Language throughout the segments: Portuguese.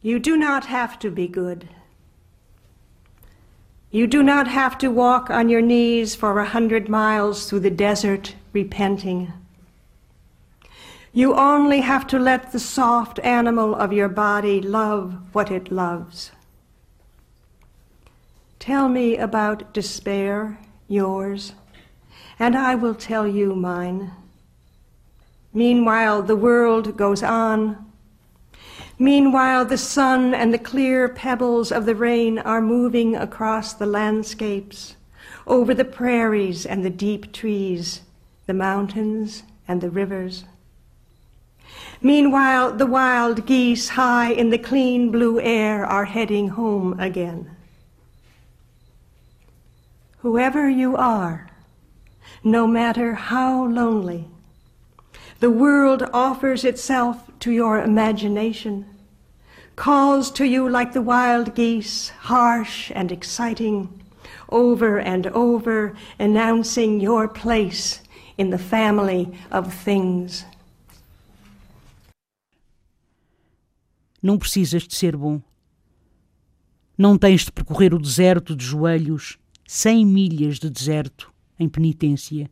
You do not have to be good. You do not have to walk on your knees for a hundred miles through the desert repenting. You only have to let the soft animal of your body love what it loves. Tell me about despair, yours, and I will tell you mine. Meanwhile, the world goes on Meanwhile, the sun and the clear pebbles of the rain are moving across the landscapes, over the prairies and the deep trees, the mountains and the rivers. Meanwhile, the wild geese high in the clean blue air are heading home again. Whoever you are, no matter how lonely, the world offers itself to your imagination, calls to you like the wild geese, harsh and exciting, over and over, announcing your place in the family of things. Não precisas de ser bom. Não tens de percorrer o deserto de joelhos, cem milhas de deserto, em penitência.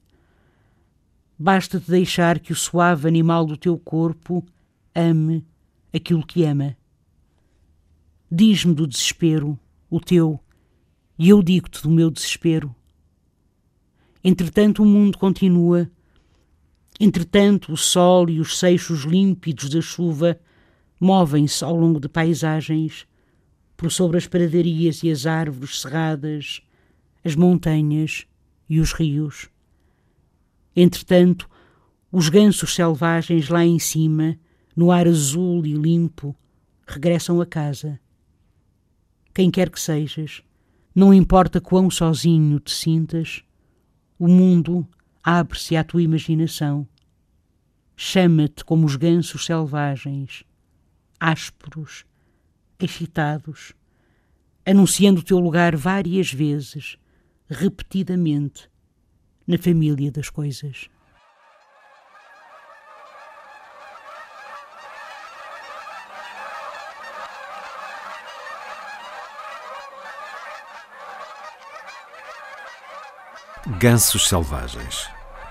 Basta-te deixar que o suave animal do teu corpo ame aquilo que ama. Diz-me do desespero, o teu, e eu digo-te do meu desespero. Entretanto, o mundo continua. Entretanto, o sol e os seixos límpidos da chuva movem-se ao longo de paisagens, por sobre as pradarias e as árvores cerradas, as montanhas e os rios. Entretanto, os gansos selvagens lá em cima, no ar azul e limpo, regressam a casa. Quem quer que sejas, não importa quão sozinho te sintas, o mundo abre-se à tua imaginação. Chama-te como os gansos selvagens, ásperos, excitados, anunciando o teu lugar várias vezes, repetidamente, na família das coisas. Gansos Selvagens.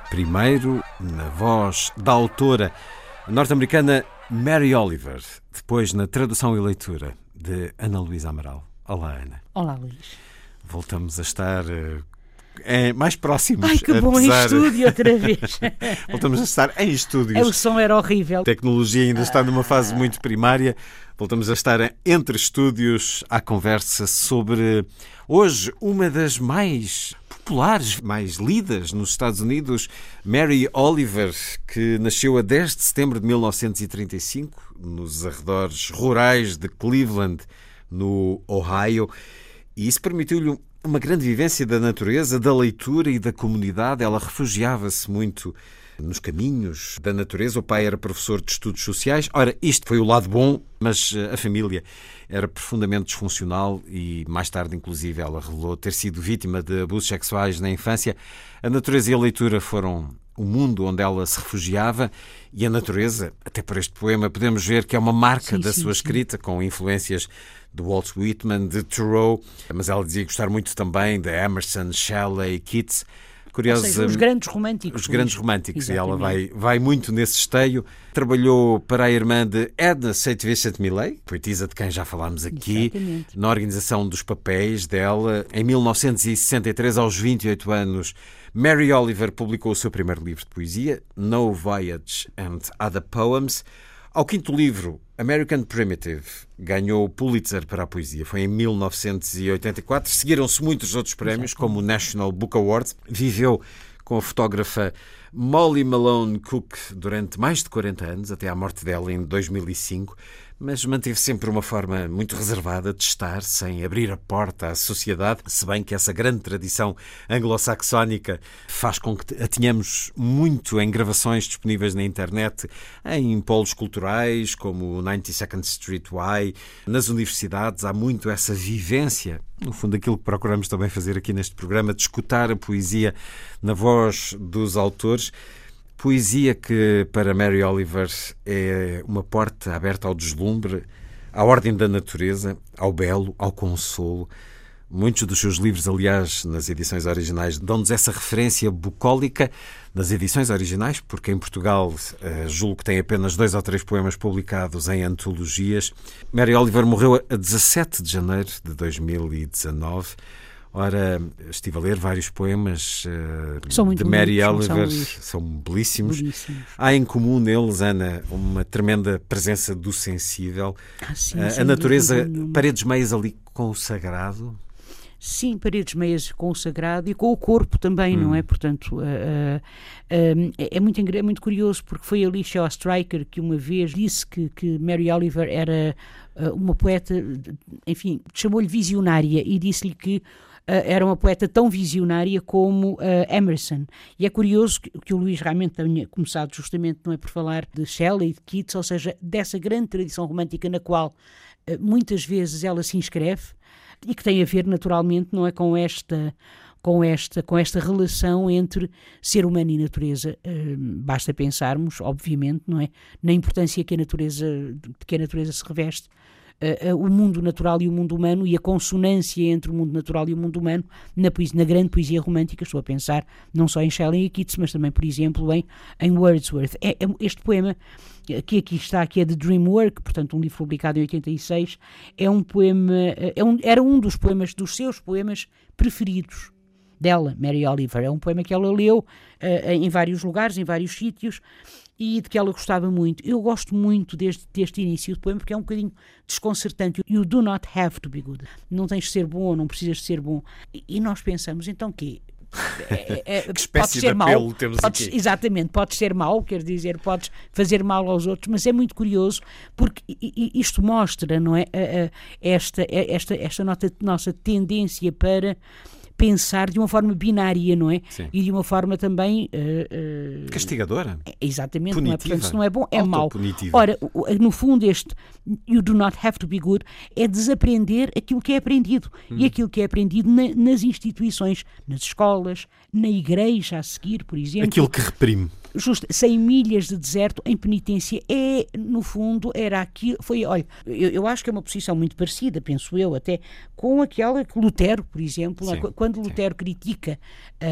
Primeiro, na voz da autora norte-americana Mary Oliver, depois na tradução e leitura de Ana Luísa Amaral. Olá, Ana. Olá, Luís. Voltamos a estar uh, é, mais próximos. Ai, que bom, apesar... em estúdio outra vez. Voltamos a estar em estúdios. O som era horrível. A tecnologia ainda está numa fase muito primária. Voltamos a estar entre estúdios à conversa sobre hoje uma das mais populares, mais lidas nos Estados Unidos, Mary Oliver, que nasceu a 10 de setembro de 1935 nos arredores rurais de Cleveland, no Ohio, e isso permitiu-lhe uma grande vivência da natureza, da leitura e da comunidade. Ela refugiava-se muito nos caminhos da natureza. O pai era professor de estudos sociais. Ora, isto foi o lado bom, mas eh, a família era profundamente disfuncional e mais tarde, inclusive, ela revelou ter sido vítima de abusos sexuais na infância. A natureza e a leitura foram o mundo onde ela se refugiava e a natureza, até por este poema, podemos ver que é uma marca sim, da sim, sua sim. escrita, com influências de Walt Whitman, de Thoreau, mas ela dizia gostar muito também de Emerson, Shelley, Keats. Seja, os grandes românticos. Os grandes românticos, Exatamente. e ela vai, vai muito nesse esteio. Trabalhou para a irmã de Edna St. Vincent Millay, poetisa de quem já falámos aqui, Exatamente. na organização dos papéis dela. Em 1963, aos 28 anos, Mary Oliver publicou o seu primeiro livro de poesia, No Voyage and Other Poems. Ao quinto livro, American Primitive, ganhou o Pulitzer para a poesia. Foi em 1984. Seguiram-se muitos outros prémios, como o National Book Award. Viveu com a fotógrafa Molly Malone Cook durante mais de 40 anos, até à morte dela em 2005, mas manteve sempre uma forma muito reservada de estar, sem abrir a porta à sociedade, se bem que essa grande tradição anglo-saxónica faz com que a tenhamos muito em gravações disponíveis na internet, em polos culturais, como o 92nd Street Y, nas universidades, há muito essa vivência no fundo, aquilo que procuramos também fazer aqui neste programa, de escutar a poesia na voz dos autores. Poesia que, para Mary Oliver, é uma porta aberta ao deslumbre, à ordem da natureza, ao belo, ao consolo. Muitos dos seus livros, aliás, nas edições originais, dão-nos essa referência bucólica nas edições originais, porque em Portugal uh, julgo que tem apenas dois ou três poemas publicados em antologias. Mary Oliver morreu a 17 de janeiro de 2019. Ora, estive a ler vários poemas uh, de Mary Oliver, são, são belíssimos. belíssimos. Há em comum neles, Ana, uma tremenda presença do sensível. Ah, sim, Uh, a natureza, paredes meias ali com o sagrado. Sim, paredes meias com o sagrado e com o corpo também, não é? Portanto, uh, uh, é, muito, é muito curioso porque foi a Alicia Ostriker que uma vez disse que, que Mary Oliver era uma poeta, enfim, chamou-lhe visionária e disse-lhe que era uma poeta tão visionária como uh, Emerson. E é curioso que, que o Luís realmente tenha começado justamente, não é, por falar de Shelley, de Keats, ou seja, dessa grande tradição romântica na qual uh, muitas vezes ela se inscreve e que tem a ver naturalmente não é com esta com esta com esta relação entre ser humano e natureza Eh, basta pensarmos obviamente não é na importância que a natureza de que a natureza se reveste eh, o mundo natural e o mundo humano e a consonância entre o mundo natural e o mundo humano na, poesia, na grande poesia romântica estou a pensar não só em Shelley e Keats mas também por exemplo em, em Wordsworth É- é- este poema eh, que aqui está, que é de Dreamwork, portanto um livro publicado em 86, é um poema, é um, era um dos poemas, dos seus poemas preferidos dela, Mary Oliver. É um poema que ela leu eh, em vários lugares, em vários sítios, e de que ela gostava muito. Eu gosto muito deste, deste início do poema porque é um bocadinho desconcertante. You do not have to be good. Não tens de ser bom não precisas de ser bom. E, e nós pensamos, então quê? É, é, Que espécie de ser apelo mau, temos podes- aqui? Exatamente, podes ser mau, quer dizer, podes fazer mal aos outros, mas é muito curioso porque isto mostra, não é, esta, esta, esta nota- nossa tendência para pensar de uma forma binária, não é? Sim. E de uma forma também eh, eh, Castigadora. Exatamente, não é? Punitiva. Portanto, se não é bom, é mau. Ora, no fundo, este You do not have to be good é desaprender aquilo que é aprendido. Hum. E aquilo que é aprendido na- nas instituições, nas escolas, na igreja a seguir, por exemplo. Aquilo que reprime. Justo, 100 milhas de deserto em penitência é, no fundo, era aquilo. Foi, olha, eu, eu acho que é uma posição muito parecida, penso eu, até com aquela que Lutero, por exemplo? Sim, Qu- quando Lutero critica ah,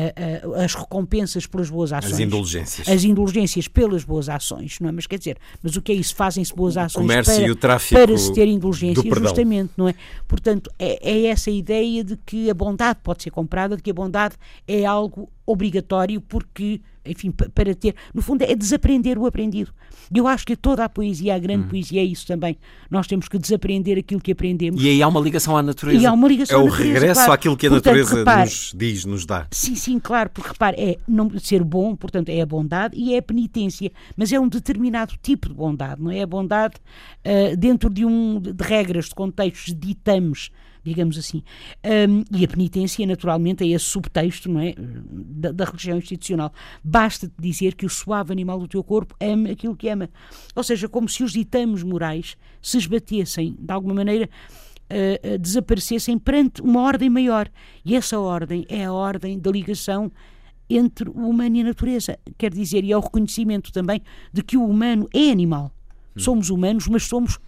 ah, as recompensas pelas boas ações. As indulgências. As indulgências pelas boas ações, não é? Mas quer dizer, mas o que é isso? Fazem-se boas ações comércio para, e para se ter indulgência, justamente, não é? Portanto, é, é essa ideia de que a bondade pode ser comprada, de que a bondade é algo obrigatório porque, enfim, pa- para ter, no fundo é desaprender o aprendido. E eu acho que toda a poesia, a Hum. grande poesia é isso também. Nós temos que desaprender aquilo que aprendemos. E aí há uma ligação à natureza. E há uma ligação é o natureza, regresso claro. àquilo que a Portanto, natureza repare- nos diz, nos dá. Sim, sim, claro, porque repare, é não ser bom, portanto, é a bondade e é a penitência, mas é um determinado tipo de bondade, não é? A bondade ah, dentro de um de regras, de contextos, de ditames, digamos assim. Ahm, e a penitência, naturalmente, é esse subtexto, não é? Da, da religião institucional. Basta-te dizer que o suave animal do teu corpo ama aquilo que ama. Ou seja, como se os ditames morais se esbatessem, de alguma maneira, uh, uh, desaparecessem perante uma ordem maior. E essa ordem é a ordem da ligação entre o humano e a natureza. Quer dizer, e é o reconhecimento também de que o humano é animal. Somos humanos, mas somos,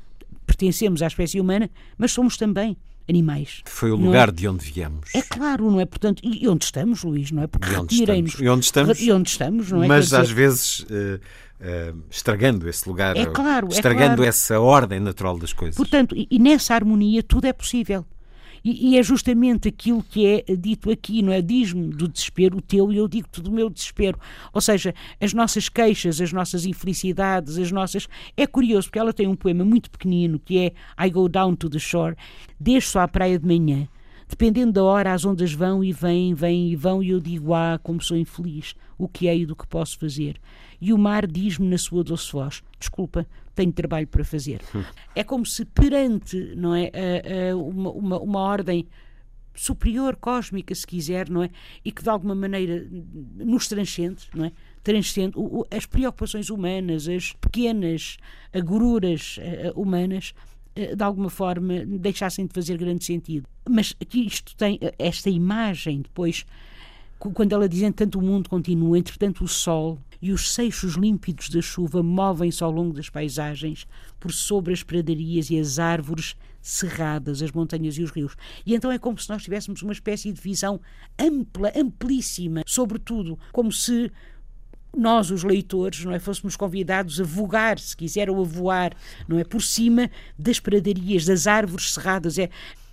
pertencemos à espécie humana, mas somos também animais. Foi o não lugar é? de onde viemos. É claro, não é? Portanto, e onde estamos, Luís, não é? Porque E onde retirem-nos. E onde estamos? E onde estamos, não é? Mas Quer às dizer, vezes eh, eh, estragando esse lugar, É claro, é estragando claro. essa ordem natural das coisas. Portanto, e, e nessa harmonia tudo é possível. E, e é justamente aquilo que é dito aqui, não é? Diz-me do desespero o teu e eu digo-te do meu desespero. Ou seja, as nossas queixas, as nossas infelicidades, as nossas. É curioso, porque ela tem um poema muito pequenino que é I Go Down to the Shore, desço à praia de manhã. Dependendo da hora, as ondas vão e vêm, vêm e vão, e eu digo, ah, como sou infeliz, o que é e do que posso fazer. E o mar diz-me na sua doce voz, desculpa, tenho trabalho para fazer. É como se perante, não é, uma, uma, uma ordem superior, cósmica, se quiser, não é? E que de alguma maneira nos transcende, não é? Transcende o- o- as preocupações humanas, as pequenas agruras eh, humanas, eh, de alguma forma deixassem de fazer grande sentido. Mas aqui isto tem esta imagem depois quando ela diz entanto o mundo continua, entretanto o sol e os seixos límpidos da chuva movem-se ao longo das paisagens por sobre as pradarias e as árvores cerradas, as montanhas e os rios. E então é como se nós tivéssemos uma espécie de visão ampla, amplíssima, sobre tudo, como se nós, os leitores, não é, fôssemos convidados a vogar, se quiser, ou a voar, não é, por cima das pradarias, das árvores cerradas. É,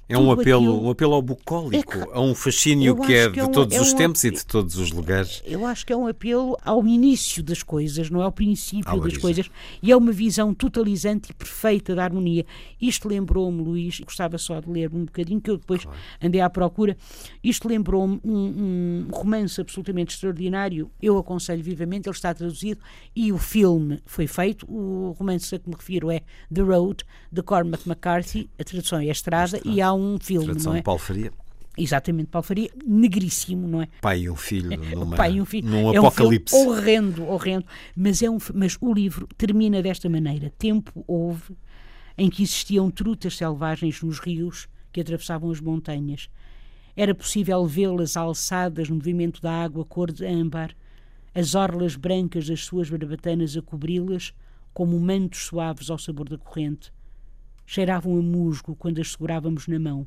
É um apelo, aquilo- um apelo ao bucólico, É a um fascínio eu que é acho que de é um- todos é os um tempos e de todos os lugares. Eu acho que é um apelo ao início das coisas, não é ao princípio das coisas, e é uma visão totalizante e perfeita da harmonia. Isto lembrou-me, Luís, gostava só de ler um bocadinho, que eu depois andei à procura. Isto lembrou-me um, um romance absolutamente extraordinário. Eu aconselho vivamente, ele está traduzido e o filme foi feito. O romance a que me refiro é The Road, de Cormac McCarthy. A tradução é a Estrada, e há um filme, Tradução é? de Paulo Faria. Exatamente, Paulo Faria, negríssimo, não é? Pai e um filho numa, pai e um filho. num é um apocalipse. filme horrendo, horrendo. Mas, é um, mas o livro termina desta maneira. Tempo houve em que existiam trutas selvagens nos rios que atravessavam as montanhas. Era possível vê-las alçadas no movimento da água cor de âmbar, as orlas brancas das suas barbatanas a cobri-las como mantos suaves ao sabor da corrente. Cheiravam a musgo quando as segurávamos na mão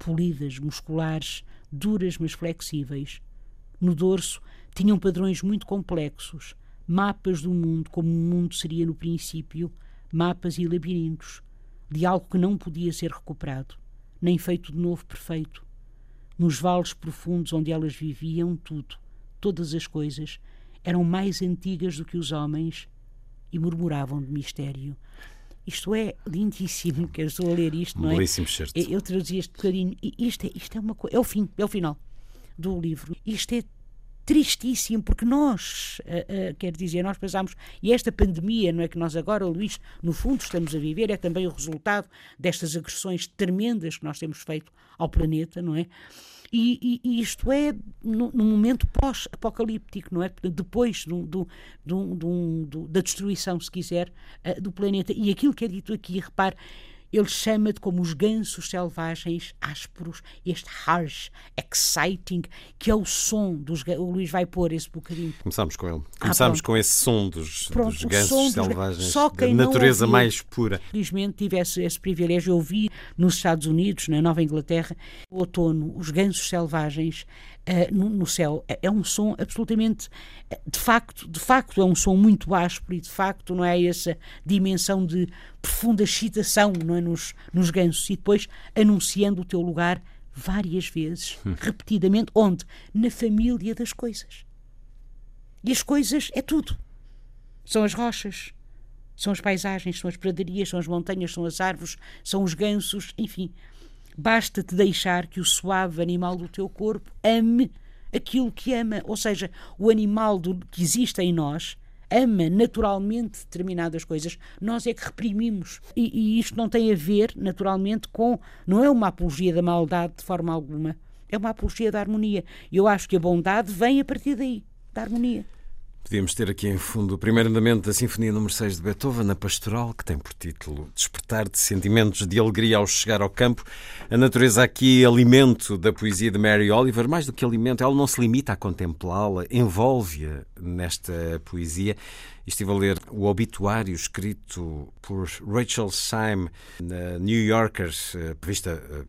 polidas, musculares, duras mas flexíveis. No dorso tinham padrões muito complexos, mapas do mundo como o mundo seria no princípio, mapas e labirintos, de algo que não podia ser recuperado, nem feito de novo perfeito. Nos vales profundos onde elas viviam, tudo, todas as coisas, eram mais antigas do que os homens e murmuravam de mistério. Isto é lindíssimo, que eu estou a ler isto, não é? Belíssimo certo. Eu, traduzi este bocadinho. E isto é, isto é uma coisa. É o fim, é o final do livro. Isto é tristíssimo, porque nós, uh, uh, quer dizer, nós pensámos, e esta pandemia, não é que nós agora, Luís, no fundo estamos a viver, é também o resultado destas agressões tremendas que nós temos feito ao planeta, não é? E, e, e isto é num momento pós-apocalíptico, não é? Depois do, do, do, da destruição, se quiser, uh, do planeta. E aquilo que é dito aqui, repare, ele chama de como os gansos selvagens ásperos, este harsh, exciting, que é o som dos O Luís vai pôr esse bocadinho. Começámos com ele. Começámos Ah, com esse som dos, Pronto, dos gansos dos- selvagens, só da natureza ouviu. mais pura. Felizmente tive esse, esse privilégio. Eu vi nos Estados Unidos, na Nova Inglaterra, o outono, os gansos selvagens eh, no, no céu. É, é um som absolutamente, eh, de facto, de facto é um som muito áspero e de facto não é essa dimensão de profunda excitação não é, nos, nos gansos e depois anunciando o teu lugar várias vezes, repetidamente, onde? Na família das coisas. E as coisas é tudo. São as rochas, são as paisagens, são as pradarias, são as montanhas, são as árvores, são os gansos, enfim. Basta-te deixar que o suave animal do teu corpo ame aquilo que ama. Ou seja, o animal do, que existe em nós ama naturalmente determinadas coisas. Nós é que reprimimos. E, e isto não tem a ver, naturalmente, com. Não é uma apologia da maldade de forma alguma. É uma apologia da harmonia. E eu acho que a bondade vem a partir daí, da harmonia. Podíamos ter aqui em fundo o primeiro andamento da Sinfonia número 6 de Beethoven, na Pastoral, que tem por título Despertar de Sentimentos de Alegria ao Chegar ao Campo. A natureza aqui, alimento da poesia de Mary Oliver, mais do que alimento, ela não se limita a contemplá-la, envolve-a nesta poesia. Estive a ler o obituário escrito por Rachel Syme na New Yorker, eh, revista eh,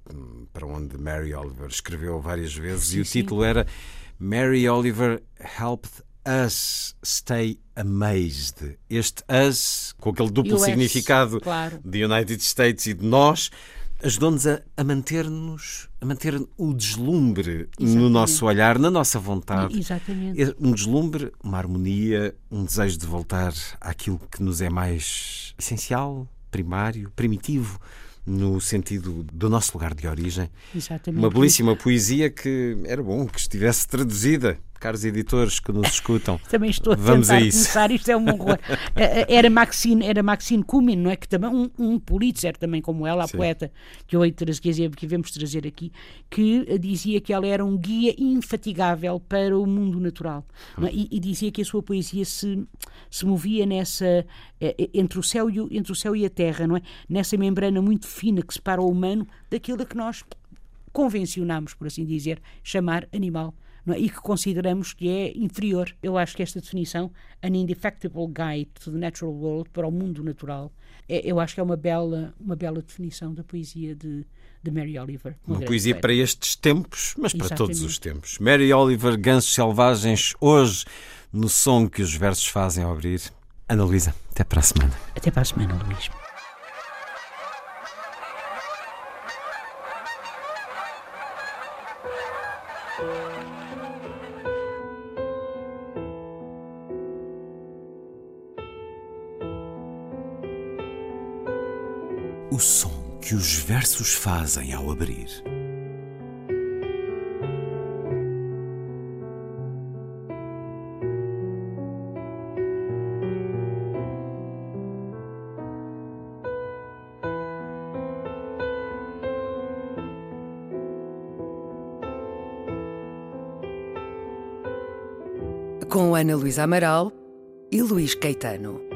para onde Mary Oliver escreveu várias vezes, sim, e o título era Mary Oliver Helped Us Stay Amazed. Este us, com aquele duplo US, significado claro. de United States e de nós, ajudou-nos a, a manter-nos, a manter o deslumbre Exatamente. no nosso olhar, na nossa vontade. Exatamente. Um deslumbre, uma harmonia, um desejo de voltar àquilo que nos é mais essencial, primário, primitivo no sentido do nosso lugar de origem. Exatamente. Uma belíssima poesia que era bom que estivesse traduzida caros editores que nos escutam. também estou a Vamos tentar a isso. começar, isto é um horror. Eh, eh, era Maxine, era Maxine Cumin, não é? Que também, um, um Pulitzer também como ela, a Sim. poeta que eu que devemos trazer aqui, que dizia que ela era um guia infatigável para o mundo natural. É? E, e, dizia que a sua poesia se, se movia nessa, eh, entre o, céu e o, entre o céu e a terra, não é? Nessa membrana muito fina que separa o humano daquilo que nós convencionamos, por assim dizer, chamar animal é? e que consideramos que é inferior. Eu acho que esta definição, An Indefectible Guide to the Natural World, para o mundo natural, é, eu acho que é uma bela, uma bela definição da poesia de, de Mary Oliver. Uma, uma poesia para estes tempos, mas para Exatamente. todos os tempos. Mary Oliver, Gansos Selvagens, hoje, no som que os versos fazem ao abrir. Ana Luísa, até para a semana. Até para a semana, Luís. Os fazem ao abrir. Com Ana Luísa Amaral e Luís Caetano.